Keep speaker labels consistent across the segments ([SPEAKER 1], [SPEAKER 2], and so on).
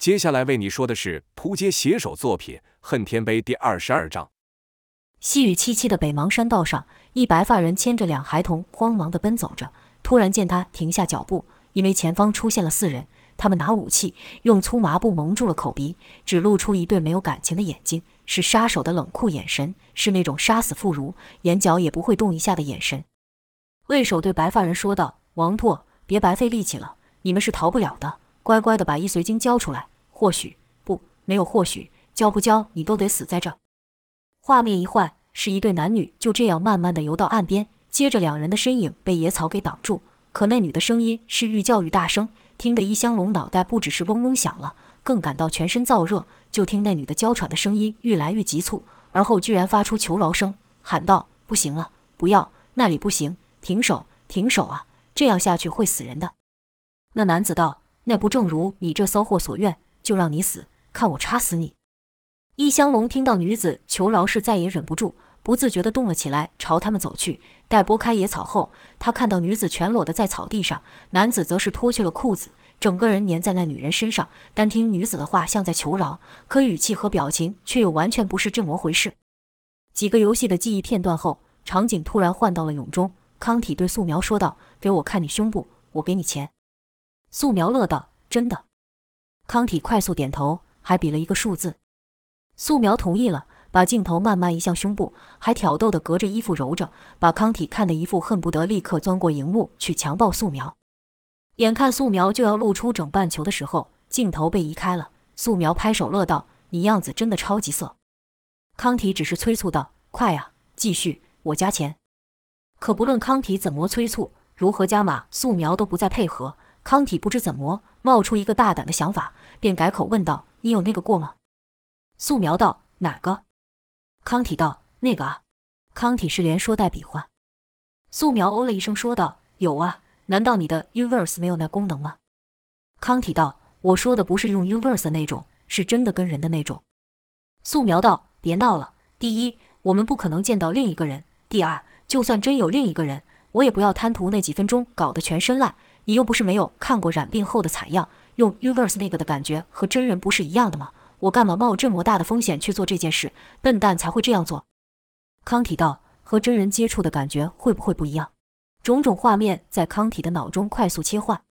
[SPEAKER 1] 接下来为你说的是扑街写手作品《恨天碑》第二十二章。
[SPEAKER 2] 细雨凄凄的北邙山道上，一白发人牵着两孩童，慌忙地奔走着。突然见他停下脚步，因为前方出现了四人。他们拿武器，用粗麻布蒙住了口鼻，只露出一对没有感情的眼睛，是杀手的冷酷眼神，是那种杀死妇孺，眼角也不会动一下的眼神。卫首对白发人说道：“王拓，别白费力气了，你们是逃不了的，乖乖的把易随经交出来。或许不，没有或许，交不交，你都得死在这。”画面一换，是一对男女就这样慢慢的游到岸边，接着两人的身影被野草给挡住，可那女的声音是愈叫愈大声。听得易香龙脑袋不只是嗡嗡响了，更感到全身燥热。就听那女的娇喘的声音愈来愈急促，而后居然发出求饶声，喊道：“不行了，不要，那里不行，停手，停手啊！这样下去会死人的。”那男子道：“那不正如你这骚货所愿，就让你死，看我插死你！”易香龙听到女子求饶，是再也忍不住。不自觉地动了起来，朝他们走去。待拨开野草后，他看到女子全裸的在草地上，男子则是脱去了裤子，整个人粘在那女人身上。单听女子的话像在求饶，可语气和表情却又完全不是这么回事。几个游戏的记忆片段后，场景突然换到了泳中。康体对素描说道：“给我看你胸部，我给你钱。”素描乐道：“真的？”康体快速点头，还比了一个数字。素描同意了。把镜头慢慢移向胸部，还挑逗地隔着衣服揉着，把康体看得一副恨不得立刻钻过荧幕去强暴素描。眼看素描就要露出整半球的时候，镜头被移开了。素描拍手乐道：“你样子真的超级色。”康体只是催促道：“快啊，继续，我加钱。”可不论康体怎么催促，如何加码，素描都不再配合。康体不知怎么冒出一个大胆的想法，便改口问道：“你有那个过吗？”素描道：“哪个？”康体道：“那个啊。”康体是连说带比划。素描哦了一声说道：“有啊，难道你的 Universe 没有那功能吗？”康体道：“我说的不是用 Universe 那种，是真的跟人的那种。”素描道：“别闹了。第一，我们不可能见到另一个人；第二，就算真有另一个人，我也不要贪图那几分钟搞得全身烂。你又不是没有看过染病后的采样，用 Uverse 那个的感觉和真人不是一样的吗？”我干嘛冒这么大的风险去做这件事？笨蛋才会这样做。康体道：“和真人接触的感觉会不会不一样？”种种画面在康体的脑中快速切换。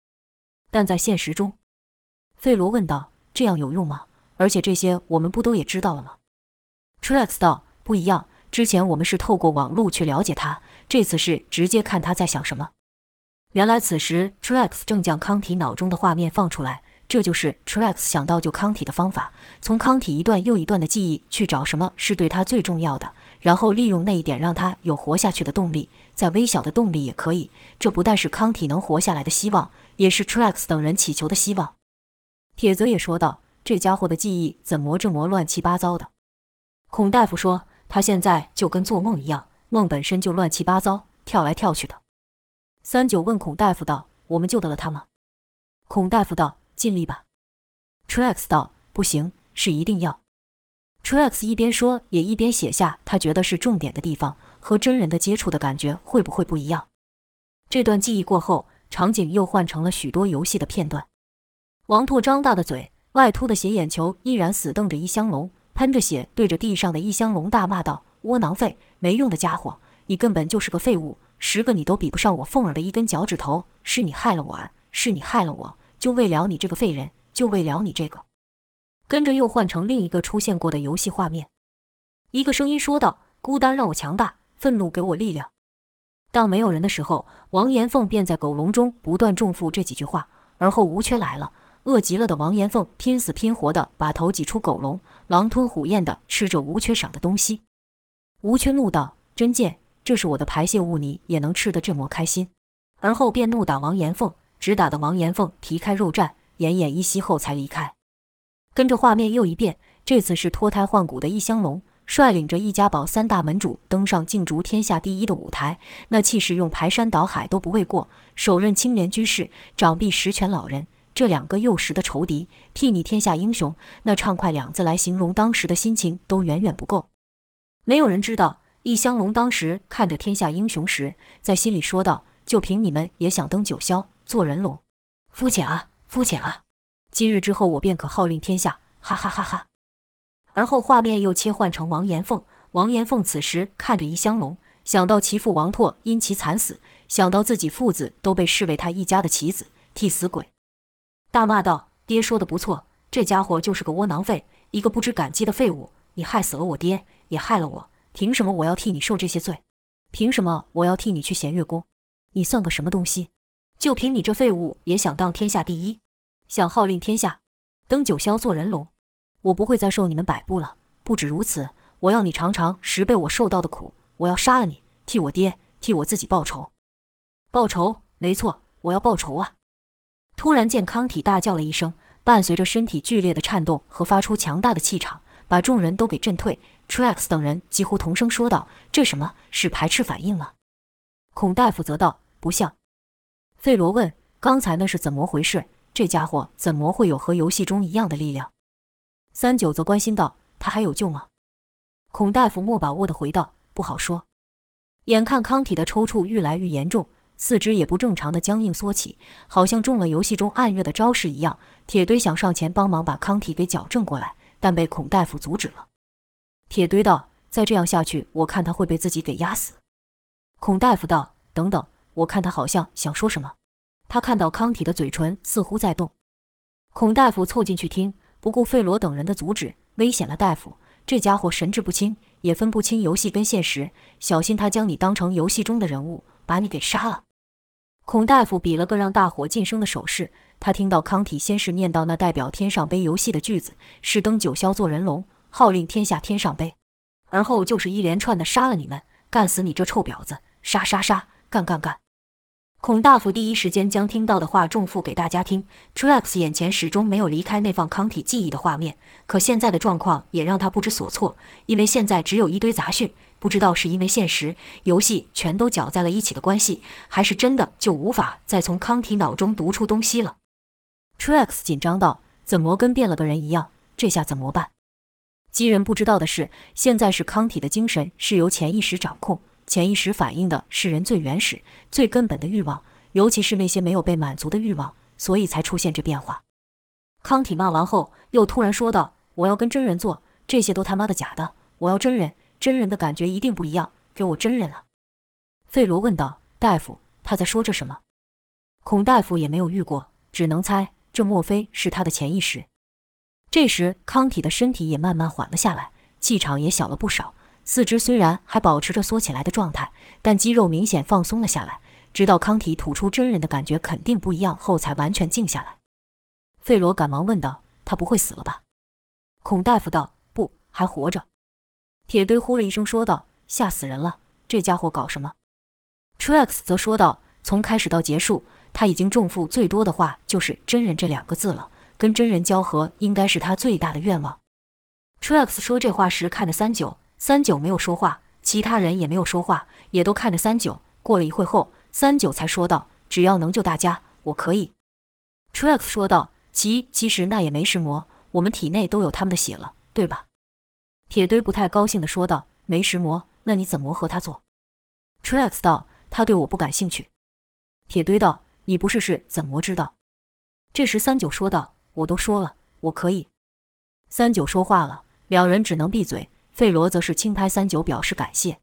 [SPEAKER 2] 但在现实中，费罗问道：“这样有用吗？而且这些我们不都也知道了吗 t r e x 道：“不一样。之前我们是透过网络去了解他，这次是直接看他在想什么。”原来此时 Truex 正将康体脑中的画面放出来。这就是 Truex 想到救康体的方法，从康体一段又一段的记忆去找什么是对他最重要的，然后利用那一点让他有活下去的动力，再微小的动力也可以。这不但是康体能活下来的希望，也是 Truex 等人祈求的希望。铁则也说道：“这家伙的记忆怎么这么乱七八糟的？”孔大夫说：“他现在就跟做梦一样，梦本身就乱七八糟，跳来跳去的。”三九问孔大夫道：“我们救得了他吗？”孔大夫道：尽力吧，Truex 道：“不行，是一定要。”Truex 一边说，也一边写下他觉得是重点的地方，和真人的接触的感觉会不会不一样？这段记忆过后，场景又换成了许多游戏的片段。王拓张大的嘴，外凸的斜眼球依然死瞪着易香龙，喷着血对着地上的易香龙大骂道：“窝囊废，没用的家伙，你根本就是个废物，十个你都比不上我凤儿的一根脚趾头，是你害了我，是你害了我。”就为了你这个废人，就为了你这个。跟着又换成另一个出现过的游戏画面，一个声音说道：“孤单让我强大，愤怒给我力量。”当没有人的时候，王延凤便在狗笼中不断重复这几句话。而后吴缺来了，饿极了的王延凤拼死拼活地把头挤出狗笼，狼吞虎咽地吃着吴缺赏的东西。吴缺怒道：“真贱，这是我的排泄物，你也能吃得这么开心？”而后便怒打王延凤。直打得王延凤皮开肉绽，奄奄一息后才离开。跟着画面又一变，这次是脱胎换骨的易香龙率领着易家堡三大门主登上竞逐天下第一的舞台，那气势用排山倒海都不为过。手刃青莲居士，掌臂十全老人，这两个幼时的仇敌，睥睨天下英雄，那畅快两字来形容当时的心情都远远不够。没有人知道，易香龙当时看着天下英雄时，在心里说道：“就凭你们也想登九霄？”做人龙，肤浅啊，肤浅啊！今日之后，我便可号令天下！哈哈哈哈！而后画面又切换成王延凤。王延凤此时看着怡香龙，想到其父王拓因其惨死，想到自己父子都被视为他一家的棋子、替死鬼，大骂道：“爹说的不错，这家伙就是个窝囊废，一个不知感激的废物！你害死了我爹，也害了我，凭什么我要替你受这些罪？凭什么我要替你去弦月宫？你算个什么东西？就凭你这废物也想当天下第一，想号令天下，登九霄做人龙？我不会再受你们摆布了。不止如此。”我要你尝尝十倍我受到的苦！我要杀了你，替我爹，替我自己报仇！报仇？没错，我要报仇啊！突然间，康体大叫了一声，伴随着身体剧烈的颤动和发出强大的气场，把众人都给震退。Truex 等人几乎同声说道：“这什么？是排斥反应了？”孔大夫则道：“不像。”费罗问：“刚才那是怎么回事？这家伙怎么会有和游戏中一样的力量？”三九则关心道：“他还有救吗？”孔大夫莫把握地回道：“不好说。”眼看康体的抽搐愈来愈严重，四肢也不正常的僵硬缩起，好像中了游戏中暗月的招式一样。铁堆想上前帮忙把康体给矫正过来，但被孔大夫阻止了。铁堆道：“再这样下去，我看他会被自己给压死。”孔大夫道：“等等，我看他好像想说什么。”他看到康体的嘴唇似乎在动。孔大夫凑进去听，不顾费罗等人的阻止，危险了，大夫。这家伙神志不清，也分不清游戏跟现实，小心他将你当成游戏中的人物，把你给杀了。孔大夫比了个让大伙噤声的手势。他听到康体先是念到那代表天上杯游戏的句子，是登九霄做人龙，号令天下天上杯，而后就是一连串的杀了你们，干死你这臭婊子，杀杀杀，干干干。孔大夫第一时间将听到的话重复给大家听。，Trux 眼前始终没有离开那放康体记忆的画面，可现在的状况也让他不知所措，因为现在只有一堆杂讯，不知道是因为现实游戏全都搅在了一起的关系，还是真的就无法再从康体脑中读出东西了。Trux 紧张道：“怎么跟变了个人一样？这下怎么办？”基人不知道的是，现在是康体的精神是由潜意识掌控。潜意识反映的是人最原始、最根本的欲望，尤其是那些没有被满足的欲望，所以才出现这变化。康体骂完后，又突然说道：“我要跟真人做，这些都他妈的假的！我要真人，真人的感觉一定不一样，给我真人啊！”费罗问道：“大夫，他在说着什么？”孔大夫也没有遇过，只能猜，这莫非是他的潜意识？这时，康体的身体也慢慢缓了下来，气场也小了不少。四肢虽然还保持着缩起来的状态，但肌肉明显放松了下来。直到康体吐出真人的感觉肯定不一样后，才完全静下来。费罗赶忙问道：“他不会死了吧？”孔大夫道：“不，还活着。”铁堆呼了一声说道：“吓死人了！这家伙搞什么？”Truex 则说道：“从开始到结束，他已经重复最多的话就是‘真人’这两个字了。跟真人交合，应该是他最大的愿望。”Truex 说这话时看着三九。三九没有说话，其他人也没有说话，也都看着三九。过了一会后，三九才说道：“只要能救大家，我可以。”Truex 说道：“其其实那也没石魔，我们体内都有他们的血了，对吧？”铁堆不太高兴地说道：“没石魔，那你怎么和他做？”Truex 道：“他对我不感兴趣。”铁堆道：“你不试试怎么知道？”这时三九说道：“我都说了，我可以。”三九说话了，两人只能闭嘴。费罗则是轻拍三九表示感谢，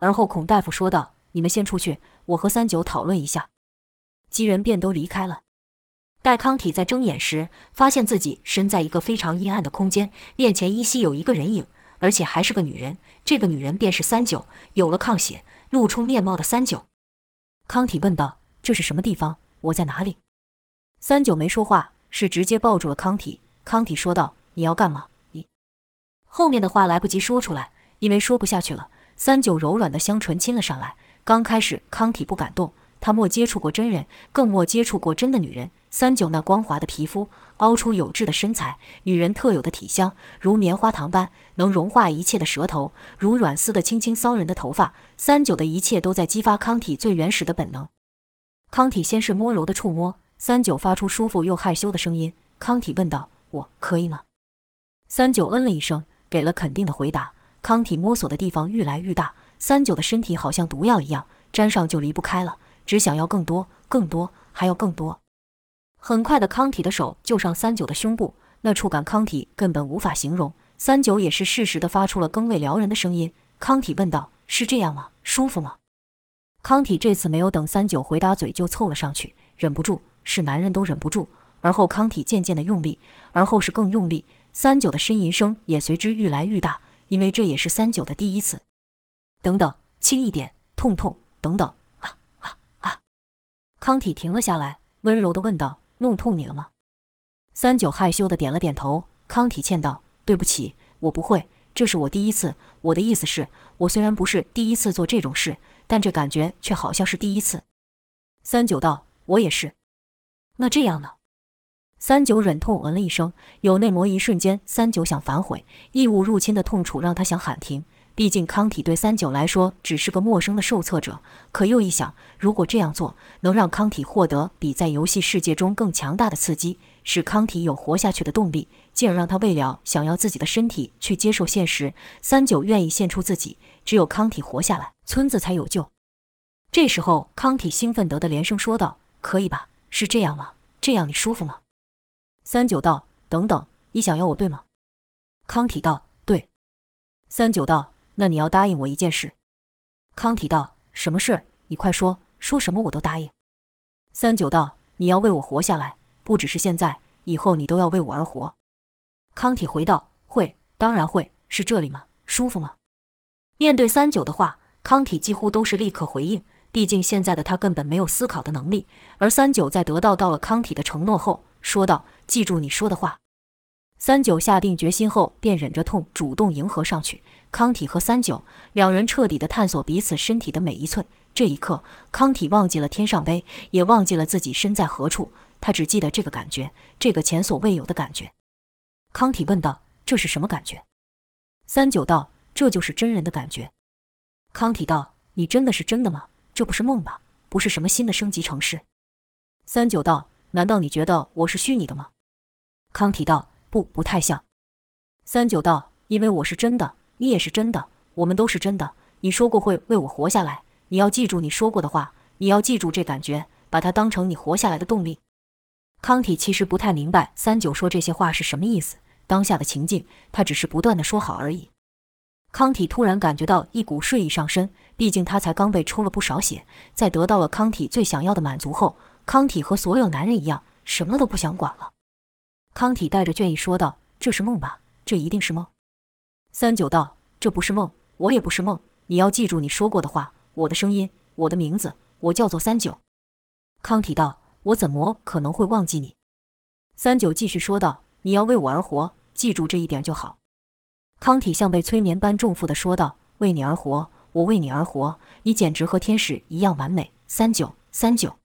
[SPEAKER 2] 而后孔大夫说道：“你们先出去，我和三九讨论一下。”几人便都离开了。待康体在睁眼时，发现自己身在一个非常阴暗的空间，面前依稀有一个人影，而且还是个女人。这个女人便是三九，有了抗血、露出面貌的三九。康体问道：“这是什么地方？我在哪里？”三九没说话，是直接抱住了康体。康体说道：“你要干嘛？”你后面的话来不及说出来，因为说不下去了。三九柔软的香唇亲了上来。刚开始，康体不敢动，他没接触过真人，更没接触过真的女人。三九那光滑的皮肤，凹出有致的身材，女人特有的体香，如棉花糖般能融化一切的舌头，如软丝的轻轻骚人的头发。三九的一切都在激发康体最原始的本能。康体先是摸柔的触摸，三九发出舒服又害羞的声音。康体问道：“我可以吗？”三九嗯了一声。给了肯定的回答。康体摸索的地方愈来愈大，三九的身体好像毒药一样，沾上就离不开了，只想要更多、更多，还要更多。很快的，康体的手就上三九的胸部，那触感康体根本无法形容。三九也是适时的发出了更为撩人的声音。康体问道：“是这样吗？舒服吗？”康体这次没有等三九回答，嘴就凑了上去，忍不住，是男人都忍不住。而后康体渐渐的用力，而后是更用力，三九的呻吟声也随之愈来愈大，因为这也是三九的第一次。等等，轻一点，痛痛，等等，啊啊啊！康体停了下来，温柔的问道：“弄痛你了吗？”三九害羞的点了点头。康体歉道：“对不起，我不会。”这是我第一次，我的意思是，我虽然不是第一次做这种事，但这感觉却好像是第一次。三九道：“我也是。”那这样呢？三九忍痛嗯了一声，有内膜一瞬间，三九想反悔，异物入侵的痛楚让他想喊停。毕竟康体对三九来说只是个陌生的受测者，可又一想，如果这样做能让康体获得比在游戏世界中更强大的刺激，使康体有活下去的动力，进而让他为了想要自己的身体去接受现实，三九愿意献出自己，只有康体活下来，村子才有救。这时候，康体兴奋得的连声说道：“可以吧？是这样吗？这样你舒服吗？”三九道：“等等，你想要我对吗？”康体道：“对。”三九道。那你要答应我一件事，康体道：“什么事？你快说，说什么我都答应。”三九道：“你要为我活下来，不只是现在，以后你都要为我而活。”康体回道：“会，当然会。是这里吗？舒服吗？”面对三九的话，康体几乎都是立刻回应。毕竟现在的他根本没有思考的能力，而三九在得到到了康体的承诺后，说道：“记住你说的话。”三九下定决心后，便忍着痛主动迎合上去。康体和三九两人彻底的探索彼此身体的每一寸。这一刻，康体忘记了天上杯，也忘记了自己身在何处。他只记得这个感觉，这个前所未有的感觉。康体问道：“这是什么感觉？”三九道：“这就是真人的感觉。”康体道：“你真的是真的吗？这不是梦吧？不是什么新的升级城市？”三九道：“难道你觉得我是虚拟的吗？”康体道。不，不太像。三九道，因为我是真的，你也是真的，我们都是真的。你说过会为我活下来，你要记住你说过的话，你要记住这感觉，把它当成你活下来的动力。康体其实不太明白三九说这些话是什么意思，当下的情境，他只是不断的说好而已。康体突然感觉到一股睡意上身，毕竟他才刚被抽了不少血，在得到了康体最想要的满足后，康体和所有男人一样，什么都不想管了。康体带着倦意说道：“这是梦吧？这一定是梦。”三九道：“这不是梦，我也不是梦。你要记住你说过的话，我的声音，我的名字，我叫做三九。”康体道：“我怎么可能会忘记你？”三九继续说道：“你要为我而活，记住这一点就好。”康体像被催眠般重复地说道：“为你而活，我为你而活，你简直和天使一样完美。”三九，三九，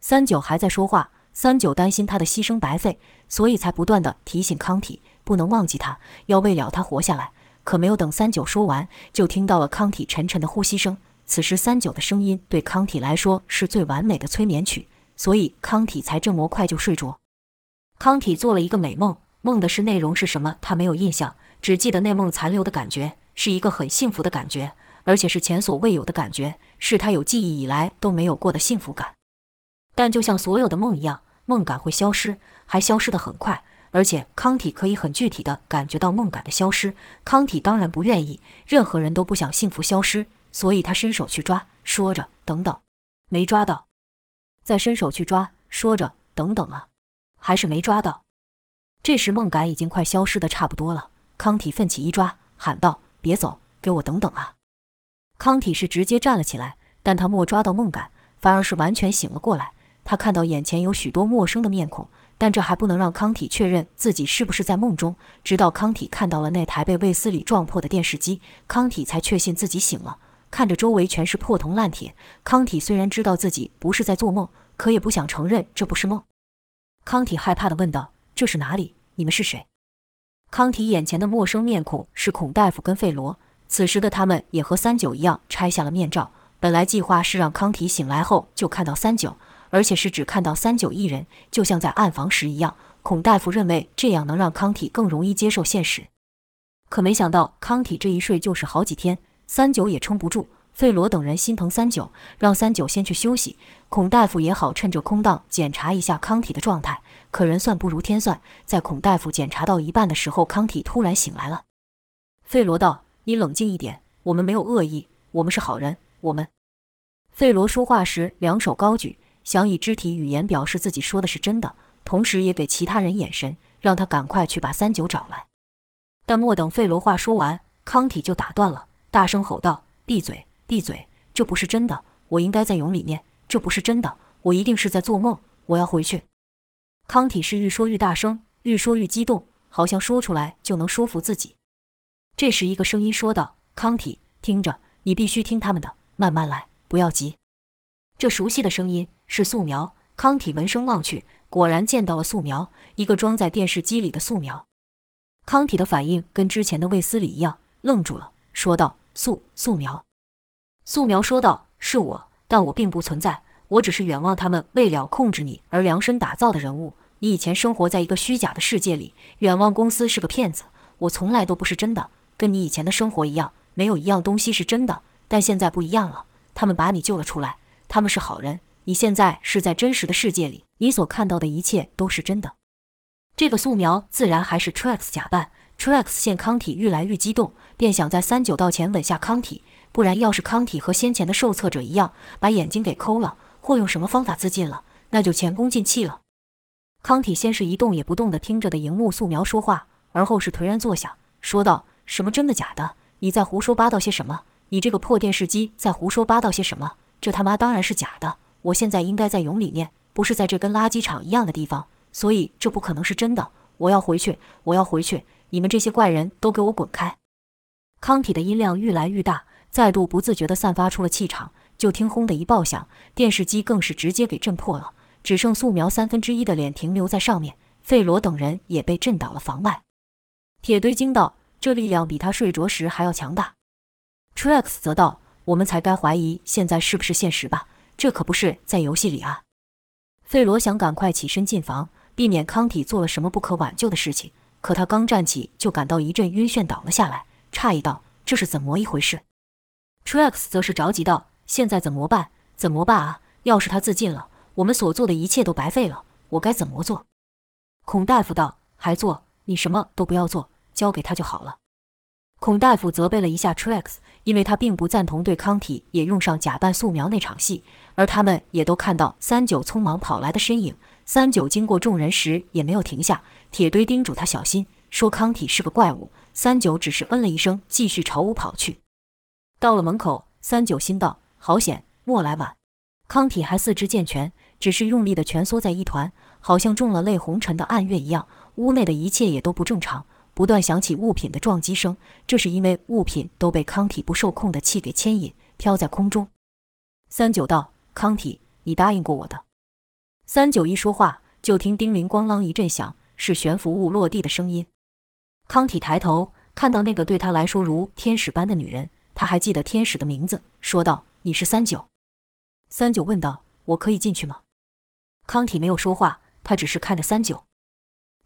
[SPEAKER 2] 三九还在说话。三九担心他的牺牲白费，所以才不断地提醒康体不能忘记他，要为了他活下来。可没有等三九说完，就听到了康体沉沉的呼吸声。此时三九的声音对康体来说是最完美的催眠曲，所以康体才这么快就睡着。康体做了一个美梦，梦的是内容是什么，他没有印象，只记得那梦残留的感觉是一个很幸福的感觉，而且是前所未有的感觉，是他有记忆以来都没有过的幸福感。但就像所有的梦一样。梦感会消失，还消失得很快，而且康体可以很具体地感觉到梦感的消失。康体当然不愿意，任何人都不想幸福消失，所以他伸手去抓，说着“等等”，没抓到，再伸手去抓，说着“等等啊”，还是没抓到。这时梦感已经快消失得差不多了，康体奋起一抓，喊道：“别走，给我等等啊！”康体是直接站了起来，但他没抓到梦感，反而是完全醒了过来。他看到眼前有许多陌生的面孔，但这还不能让康体确认自己是不是在梦中。直到康体看到了那台被卫斯理撞破的电视机，康体才确信自己醒了。看着周围全是破铜烂铁，康体虽然知道自己不是在做梦，可也不想承认这不是梦。康体害怕地问道：“这是哪里？你们是谁？”康体眼前的陌生面孔是孔大夫跟费罗。此时的他们也和三九一样拆下了面罩。本来计划是让康体醒来后就看到三九。而且是只看到三九一人，就像在暗房时一样。孔大夫认为这样能让康体更容易接受现实，可没想到康体这一睡就是好几天，三九也撑不住。费罗等人心疼三九，让三九先去休息。孔大夫也好趁着空档检查一下康体的状态。可人算不如天算，在孔大夫检查到一半的时候，康体突然醒来了。费罗道：“你冷静一点，我们没有恶意，我们是好人。我们……”费罗说话时两手高举，想以肢体语言表示自己说的是真的，同时也给其他人眼神，让他赶快去把三九找来。但莫等费罗话说完，康体就打断了，大声吼道：“闭嘴！”闭嘴！这不是真的，我应该在蛹里面。这不是真的，我一定是在做梦。我要回去。康体是愈说愈大声，愈说愈激动，好像说出来就能说服自己。这时，一个声音说道：“康体，听着，你必须听他们的，慢慢来，不要急。”这熟悉的声音是素描。康体闻声望去，果然见到了素描，一个装在电视机里的素描。康体的反应跟之前的卫斯理一样，愣住了，说道：“素素描。”素描说道：“是我，但我并不存在。我只是远望他们为了控制你而量身打造的人物。你以前生活在一个虚假的世界里，远望公司是个骗子。我从来都不是真的，跟你以前的生活一样，没有一样东西是真的。但现在不一样了，他们把你救了出来，他们是好人。你现在是在真实的世界里，你所看到的一切都是真的。”这个素描自然还是 Trax 假扮。Trax 见康体愈来愈激动，便想在三九道前吻下康体。不然，要是康体和先前的受测者一样，把眼睛给抠了，或用什么方法自尽了，那就前功尽弃了。康体先是一动也不动地听着的荧幕素描说话，而后是颓然坐下，说道：“什么真的假的？你在胡说八道些什么？你这个破电视机在胡说八道些什么？这他妈当然是假的！我现在应该在蛹里面，不是在这跟垃圾场一样的地方，所以这不可能是真的。我要回去，我要回去！你们这些怪人都给我滚开！”康体的音量愈来愈大。再度不自觉地散发出了气场，就听“轰”的一爆响，电视机更是直接给震破了，只剩素描三分之一的脸停留在上面。费罗等人也被震倒了房外。铁堆惊道：“这力量比他睡着时还要强大。”Trax 则道：“我们才该怀疑现在是不是现实吧？这可不是在游戏里啊！”费罗想赶快起身进房，避免康体做了什么不可挽救的事情，可他刚站起，就感到一阵晕眩，倒了下来，诧异道：“这是怎么一回事？” Trax 则是着急道：“现在怎么办？怎么办啊？要是他自尽了，我们所做的一切都白费了。我该怎么做？”孔大夫道：“还做？你什么都不要做，交给他就好了。”孔大夫责备了一下 Trax，因为他并不赞同对康体也用上假扮素描那场戏，而他们也都看到三九匆忙跑来的身影。三九经过众人时也没有停下。铁堆叮嘱他小心，说康体是个怪物。三九只是嗯了一声，继续朝屋跑去。到了门口，三九心道：“好险，莫来晚。”康体还四肢健全，只是用力地蜷缩在一团，好像中了泪红尘的暗月一样。屋内的一切也都不正常，不断响起物品的撞击声。这是因为物品都被康体不受控的气给牵引，飘在空中。三九道：“康体，你答应过我的。”三九一说话，就听叮铃咣啷一阵响，是悬浮物落地的声音。康体抬头，看到那个对他来说如天使般的女人。他还记得天使的名字，说道：“你是三九。”三九问道：“我可以进去吗？”康体没有说话，他只是看着三九。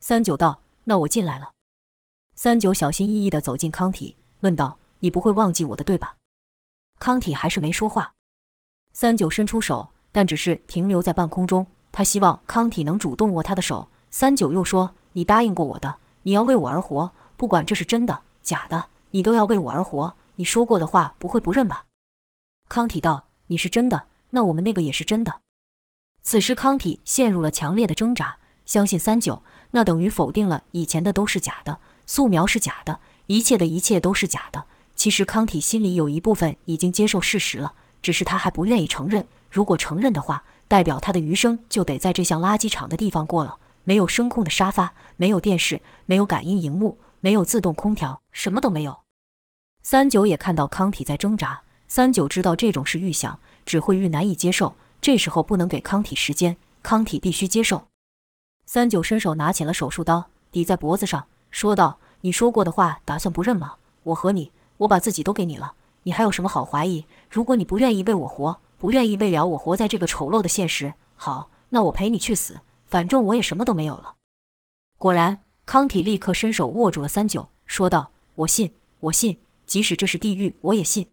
[SPEAKER 2] 三九道：“那我进来了。”三九小心翼翼地走进康体，问道：“你不会忘记我的，对吧？”康体还是没说话。三九伸出手，但只是停留在半空中。他希望康体能主动握他的手。三九又说：“你答应过我的，你要为我而活，不管这是真的假的，你都要为我而活。”你说过的话不会不认吧？康体道：“你是真的，那我们那个也是真的。”此时康体陷入了强烈的挣扎，相信三九，那等于否定了以前的都是假的，素描是假的，一切的一切都是假的。其实康体心里有一部分已经接受事实了，只是他还不愿意承认。如果承认的话，代表他的余生就得在这像垃圾场的地方过了，没有声控的沙发，没有电视，没有感应荧幕，没有自动空调，什么都没有。三九也看到康体在挣扎，三九知道这种事愈想只会愈难以接受，这时候不能给康体时间，康体必须接受。三九伸手拿起了手术刀，抵在脖子上，说道：“你说过的话，打算不认吗？我和你，我把自己都给你了，你还有什么好怀疑？如果你不愿意为我活，不愿意为了我活在这个丑陋的现实，好，那我陪你去死，反正我也什么都没有了。”果然，康体立刻伸手握住了三九，说道：“我信，我信。”即使这是地狱，我也信。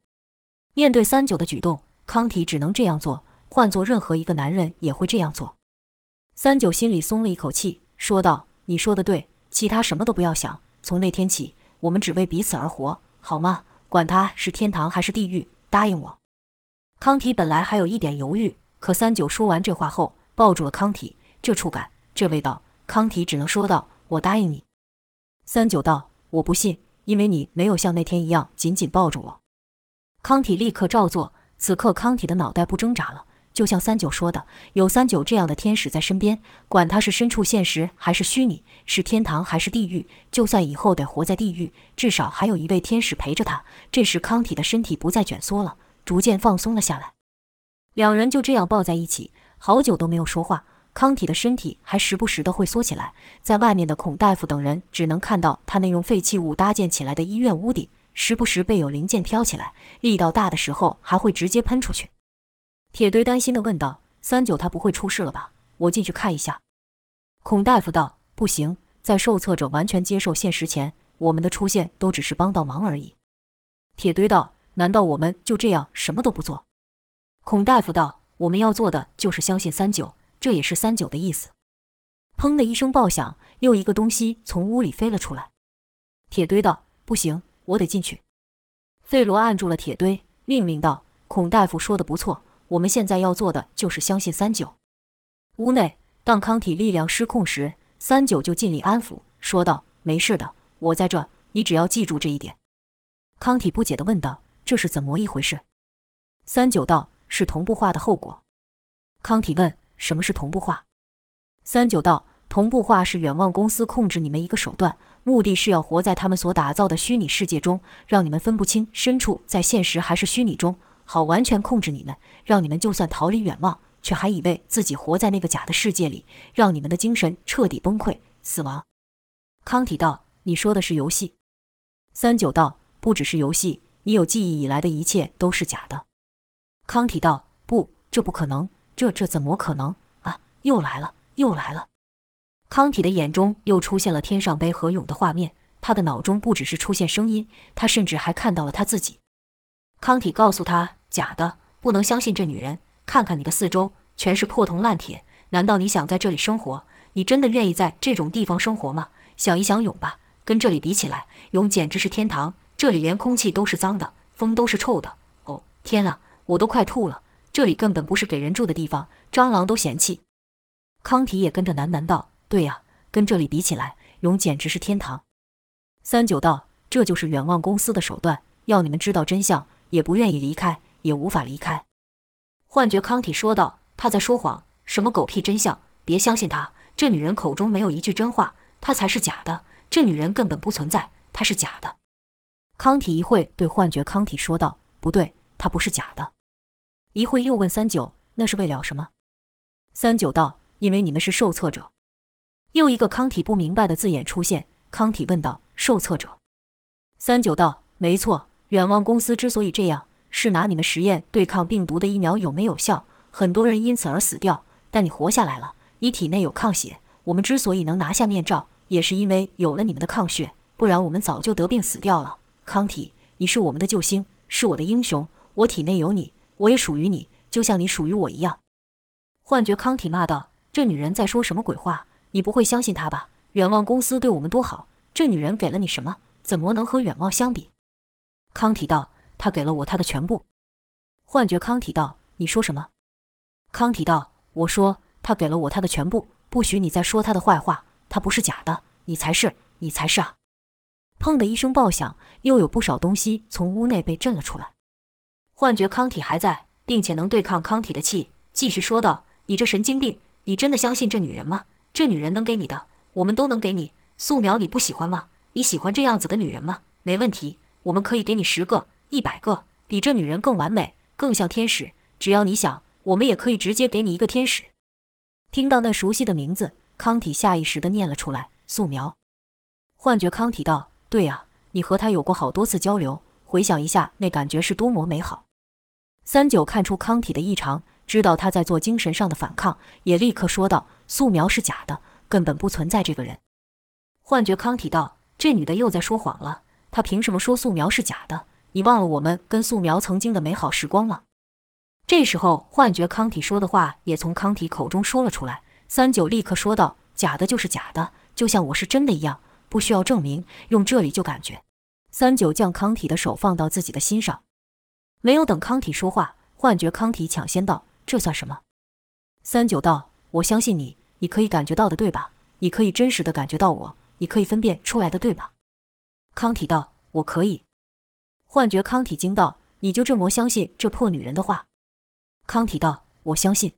[SPEAKER 2] 面对三九的举动，康体只能这样做，换做任何一个男人也会这样做。三九心里松了一口气，说道：“你说的对，其他什么都不要想。从那天起，我们只为彼此而活，好吗？管他是天堂还是地狱，答应我。”康体本来还有一点犹豫，可三九说完这话后，抱住了康体。这触感，这味道，康体只能说道：“我答应你。”三九道：“我不信，因为你没有像那天一样紧紧抱住我。”康体立刻照做。此刻，康体的脑袋不挣扎了，就像三九说的，有三九这样的天使在身边，管他是身处现实还是虚拟，是天堂还是地狱，就算以后得活在地狱，至少还有一位天使陪着他。这时，康体的身体不再卷缩了，逐渐放松了下来。两人就这样抱在一起，好久都没有说话。康体的身体还时不时的会缩起来，在外面的孔大夫等人只能看到他那用废弃物搭建起来的医院屋顶，时不时备有零件飘起来，力道大的时候还会直接喷出去。铁堆担心的问道：“三九他不会出事了吧？我进去看一下。”孔大夫道：“不行，在受测者完全接受现实前，我们的出现都只是帮倒忙而已。”铁堆道：“难道我们就这样什么都不做？”孔大夫道：“我们要做的就是相信三九。”这也是三九的意思。砰的一声爆响，又一个东西从屋里飞了出来。铁堆道：“不行，我得进去。”费罗按住了铁堆，命令道：“孔大夫说的不错，我们现在要做的就是相信三九。”屋内，当康体力量失控时，三九就尽力安抚，说道：“没事的，我在这，你只要记住这一点。”康体不解地问道：“这是怎么一回事？”三九道：“是同步化的后果。”康体问。什么是同步化？三九道：同步化是远望公司控制你们一个手段，目的是要活在他们所打造的虚拟世界中，让你们分不清身处在现实还是虚拟中，好完全控制你们，让你们就算逃离远望，却还以为自己活在那个假的世界里，让你们的精神彻底崩溃死亡。康体道：你说的是游戏？三九道：不只是游戏，你有记忆以来的一切都是假的。康体道：不，这不可能。这这怎么可能啊！又来了，又来了！康体的眼中又出现了天上杯和勇的画面，他的脑中不只是出现声音，他甚至还看到了他自己。康体告诉他：“假的，不能相信这女人。看看你的四周，全是破铜烂铁。难道你想在这里生活？你真的愿意在这种地方生活吗？想一想勇吧，跟这里比起来，勇简直是天堂。这里连空气都是脏的，风都是臭的。哦，天啊，我都快吐了。”这里根本不是给人住的地方，蟑螂都嫌弃。康体也跟着喃喃道：“对呀，跟这里比起来，涌简直是天堂。”三九道：“这就是远望公司的手段，要你们知道真相，也不愿意离开，也无法离开。”幻觉康体说道：“他在说谎，什么狗屁真相？别相信他，这女人口中没有一句真话，她才是假的。这女人根本不存在，她是假的。”康体一会对幻觉康体说道：“不对，她不是假的。”一会又问三九：“那是为了什么？”三九道：“因为你们是受测者。”又一个康体不明白的字眼出现。康体问道：“受测者？”三九道：“没错，远望公司之所以这样，是拿你们实验对抗病毒的疫苗有没有效，很多人因此而死掉，但你活下来了，你体内有抗血。我们之所以能拿下面罩，也是因为有了你们的抗血，不然我们早就得病死掉了。康体，你是我们的救星，是我的英雄，我体内有你。”我也属于你，就像你属于我一样。幻觉康体骂道：“这女人在说什么鬼话？你不会相信她吧？远望公司对我们多好，这女人给了你什么？怎么能和远望相比？”康体道：“她给了我她的全部。”幻觉康体道：“你说什么？”康体道：“我说她给了我她的全部，不许你再说她的坏话。她不是假的，你才是，你才是啊！”砰的一声爆响，又有不少东西从屋内被震了出来。幻觉康体还在，并且能对抗康体的气，继续说道：“你这神经病，你真的相信这女人吗？这女人能给你的，我们都能给你。素描你不喜欢吗？你喜欢这样子的女人吗？没问题，我们可以给你十个、一百个，比这女人更完美、更像天使。只要你想，我们也可以直接给你一个天使。”听到那熟悉的名字，康体下意识地念了出来：“素描。”幻觉康体道：“对呀，你和她有过好多次交流，回想一下，那感觉是多么美好。”三九看出康体的异常，知道他在做精神上的反抗，也立刻说道：“素描是假的，根本不存在这个人。”幻觉康体道：“这女的又在说谎了，她凭什么说素描是假的？你忘了我们跟素描曾经的美好时光了？这时候，幻觉康体说的话也从康体口中说了出来。三九立刻说道：“假的就是假的，就像我是真的一样，不需要证明，用这里就感觉。”三九将康体的手放到自己的心上，没有等康体说话，幻觉康体抢先道：“这算什么？”三九道：“我相信你，你可以感觉到的，对吧？你可以真实的感觉到我，你可以分辨出来的，对吧？”康体道：“我可以。”幻觉康体惊道：“你就这么相信这破女人的话？”康体道：“我相信。”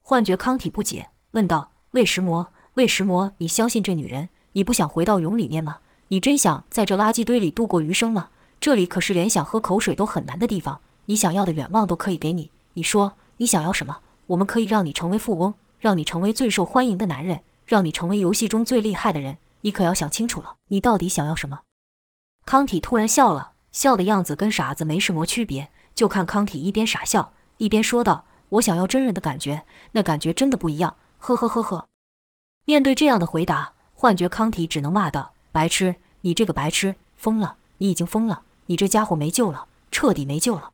[SPEAKER 2] 幻觉康体不解，问道：“为什么？为什么你相信这女人？你不想回到蛹里面吗？你真想在这垃圾堆里度过余生吗？这里可是连想喝口水都很难的地方。你想要的远望都可以给你。你说你想要什么？我们可以让你成为富翁，让你成为最受欢迎的男人，让你成为游戏中最厉害的人。你可要想清楚了，你到底想要什么？”康体突然笑了，笑的样子跟傻子没什么区别。就看康体一边傻笑。一边说道：“我想要真人的感觉，那感觉真的不一样。”呵呵呵呵。面对这样的回答，幻觉康体只能骂道：“白痴！你这个白痴，疯了！你已经疯了！你这家伙没救了，彻底没救了！”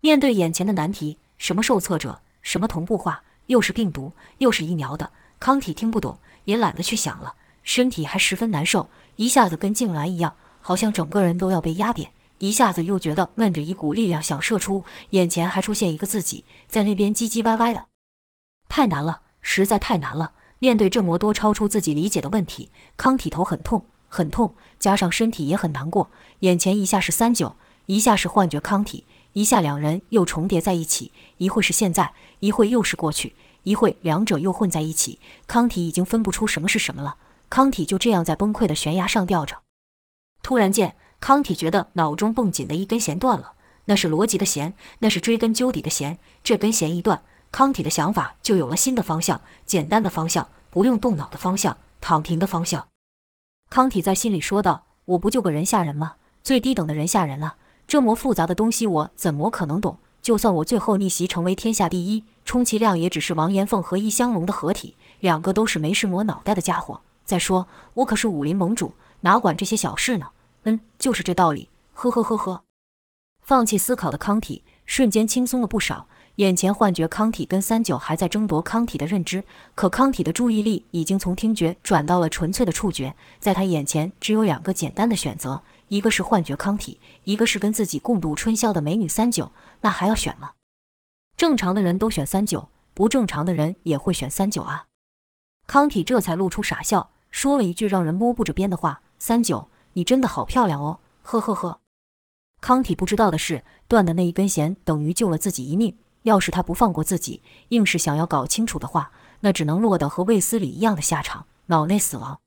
[SPEAKER 2] 面对眼前的难题，什么受测者，什么同步化，又是病毒，又是疫苗的，康体听不懂，也懒得去想了，身体还十分难受，一下子跟痉挛一样，好像整个人都要被压扁。一下子又觉得闷着一股力量想射出，眼前还出现一个自己在那边唧唧歪歪的，太难了，实在太难了。面对这么多超出自己理解的问题，康体头很痛很痛，加上身体也很难过。眼前一下是三九，一下是幻觉康体，一下两人又重叠在一起，一会是现在，一会又是过去，一会两者又混在一起。康体已经分不出什么是什么了。康体就这样在崩溃的悬崖上吊着，突然间。康体觉得脑中绷紧的一根弦断了，那是逻辑的弦，那是追根究底的弦。这根弦一断，康体的想法就有了新的方向，简单的方向，不用动脑的方向，躺平的方向。康体在心里说道：“我不就个人下人吗？最低等的人下人了。这么复杂的东西，我怎么可能懂？就算我最后逆袭成为天下第一，充其量也只是王延凤和易香龙的合体，两个都是没事磨脑袋的家伙。再说，我可是武林盟主，哪管这些小事呢？”嗯，就是这道理。呵呵呵呵，放弃思考的康体瞬间轻松了不少。眼前幻觉康体跟三九还在争夺康体的认知，可康体的注意力已经从听觉转到了纯粹的触觉。在他眼前只有两个简单的选择：一个是幻觉康体，一个是跟自己共度春宵的美女三九。那还要选吗？正常的人都选三九，不正常的人也会选三九啊。康体这才露出傻笑，说了一句让人摸不着边的话：“三九。”你真的好漂亮哦，呵呵呵。康体不知道的是，断的那一根弦等于救了自己一命。要是他不放过自己，硬是想要搞清楚的话，那只能落得和卫斯理一样的下场，脑内死亡。